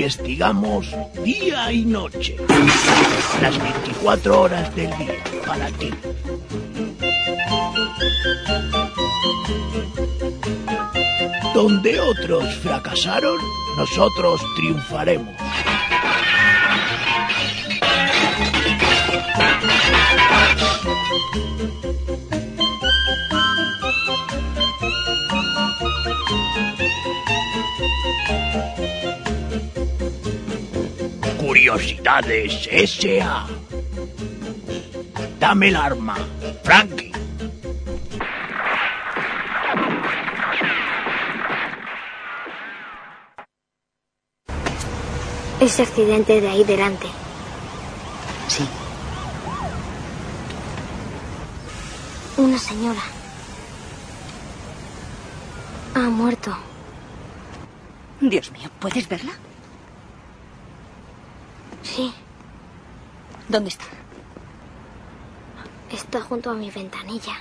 Investigamos día y noche. Las 24 horas del día para ti. Donde otros fracasaron, nosotros triunfaremos. Curiosidades S.A. Dame el arma, Frankie. Ese accidente de ahí delante. Sí. Una señora. Ha muerto. Dios mío, ¿puedes verla? Sí, ¿Dónde está? está junto a mi ventanilla.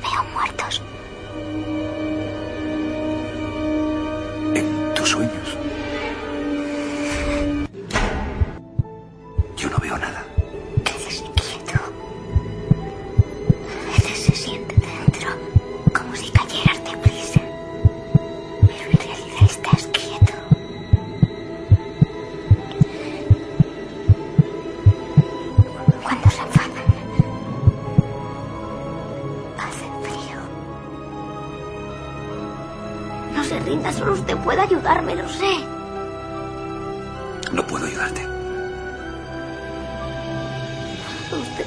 Veo muertos. En tus sueños. No se rinda, solo usted puede ayudarme, lo sé. No puedo ayudarte. Usted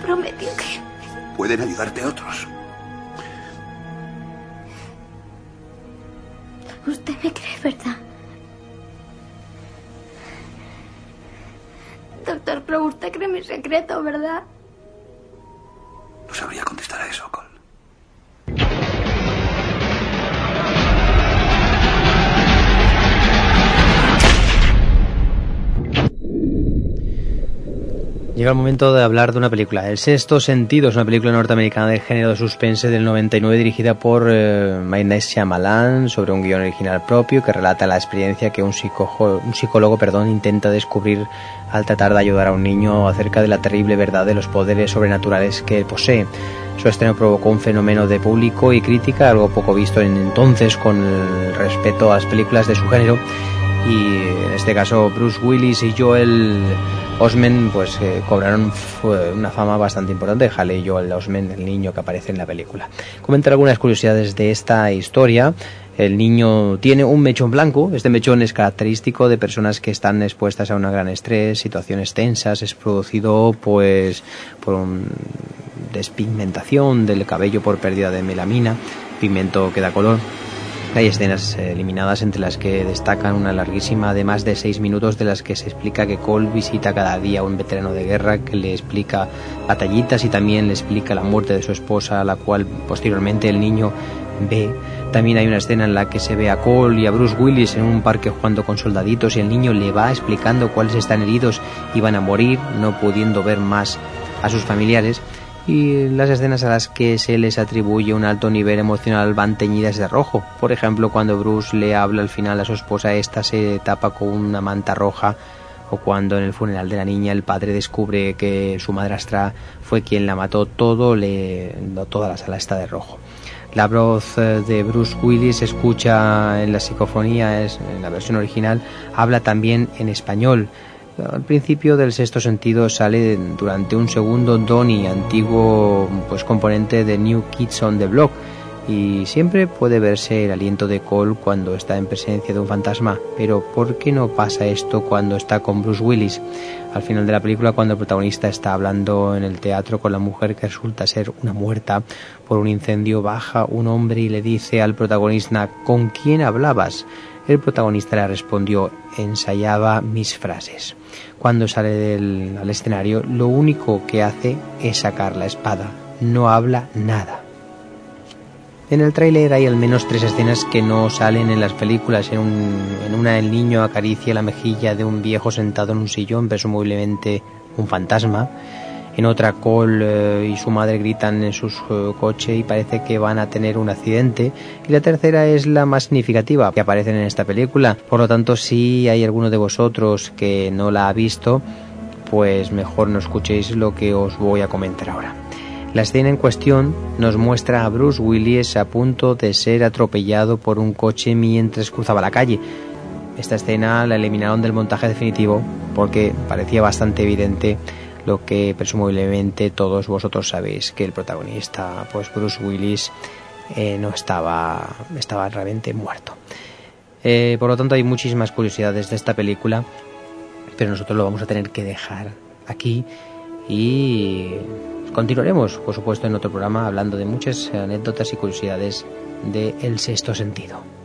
prometió que Pueden ayudarte otros. Usted me cree, ¿verdad? Doctor Crow, usted cree mi secreto, ¿verdad? Llega el momento de hablar de una película. El sexto sentido es una película norteamericana de género de suspense del 99 dirigida por eh, M. Night Shyamalan sobre un guion original propio que relata la experiencia que un, psicojo- un psicólogo perdón, intenta descubrir al tratar de ayudar a un niño acerca de la terrible verdad de los poderes sobrenaturales que posee. Su estreno provocó un fenómeno de público y crítica, algo poco visto en entonces con el respeto a las películas de su género y en este caso Bruce Willis y Joel Osment pues eh, cobraron una fama bastante importante Hale y Joel Osment el niño que aparece en la película. Comentar algunas curiosidades de esta historia. El niño tiene un mechón blanco. Este mechón es característico de personas que están expuestas a un gran estrés situaciones tensas. Es producido pues por un despigmentación del cabello por pérdida de melamina pigmento que da color hay escenas eh, eliminadas entre las que destacan una larguísima de más de seis minutos de las que se explica que Cole visita cada día a un veterano de guerra que le explica batallitas y también le explica la muerte de su esposa, la cual posteriormente el niño ve. También hay una escena en la que se ve a Cole y a Bruce Willis en un parque jugando con soldaditos y el niño le va explicando cuáles están heridos y van a morir, no pudiendo ver más a sus familiares. Y las escenas a las que se les atribuye un alto nivel emocional van teñidas de rojo. Por ejemplo, cuando Bruce le habla al final a su esposa, esta se tapa con una manta roja o cuando en el funeral de la niña el padre descubre que su madrastra fue quien la mató, todo le toda la sala está de rojo. La voz eh, de Bruce Willis se escucha en la psicofonía, es, en la versión original, habla también en español. Al principio del sexto sentido sale durante un segundo Donnie, antiguo pues componente de New Kids on the Block, y siempre puede verse el aliento de Cole cuando está en presencia de un fantasma, pero ¿por qué no pasa esto cuando está con Bruce Willis? Al final de la película, cuando el protagonista está hablando en el teatro con la mujer que resulta ser una muerta por un incendio, baja un hombre y le dice al protagonista ¿Con quién hablabas? El protagonista le respondió ensayaba mis frases. Cuando sale al escenario, lo único que hace es sacar la espada, no habla nada. En el tráiler hay al menos tres escenas que no salen en las películas. En, una el niño acaricia la mejilla de un viejo sentado en un sillón, presumiblemente un fantasma. En otra Cole y su madre gritan en su uh, coche y parece que van a tener un accidente. Y la tercera es la más significativa que aparece en esta película. Por lo tanto, si hay alguno de vosotros que no la ha visto, pues mejor no escuchéis lo que os voy a comentar ahora. La escena en cuestión nos muestra a Bruce Willis a punto de ser atropellado por un coche mientras cruzaba la calle. Esta escena la eliminaron del montaje definitivo porque parecía bastante evidente lo que presumiblemente todos vosotros sabéis que el protagonista, pues Bruce Willis, eh, no estaba, estaba realmente muerto. Eh, por lo tanto hay muchísimas curiosidades de esta película, pero nosotros lo vamos a tener que dejar aquí y continuaremos, por supuesto, en otro programa hablando de muchas anécdotas y curiosidades de El Sexto Sentido.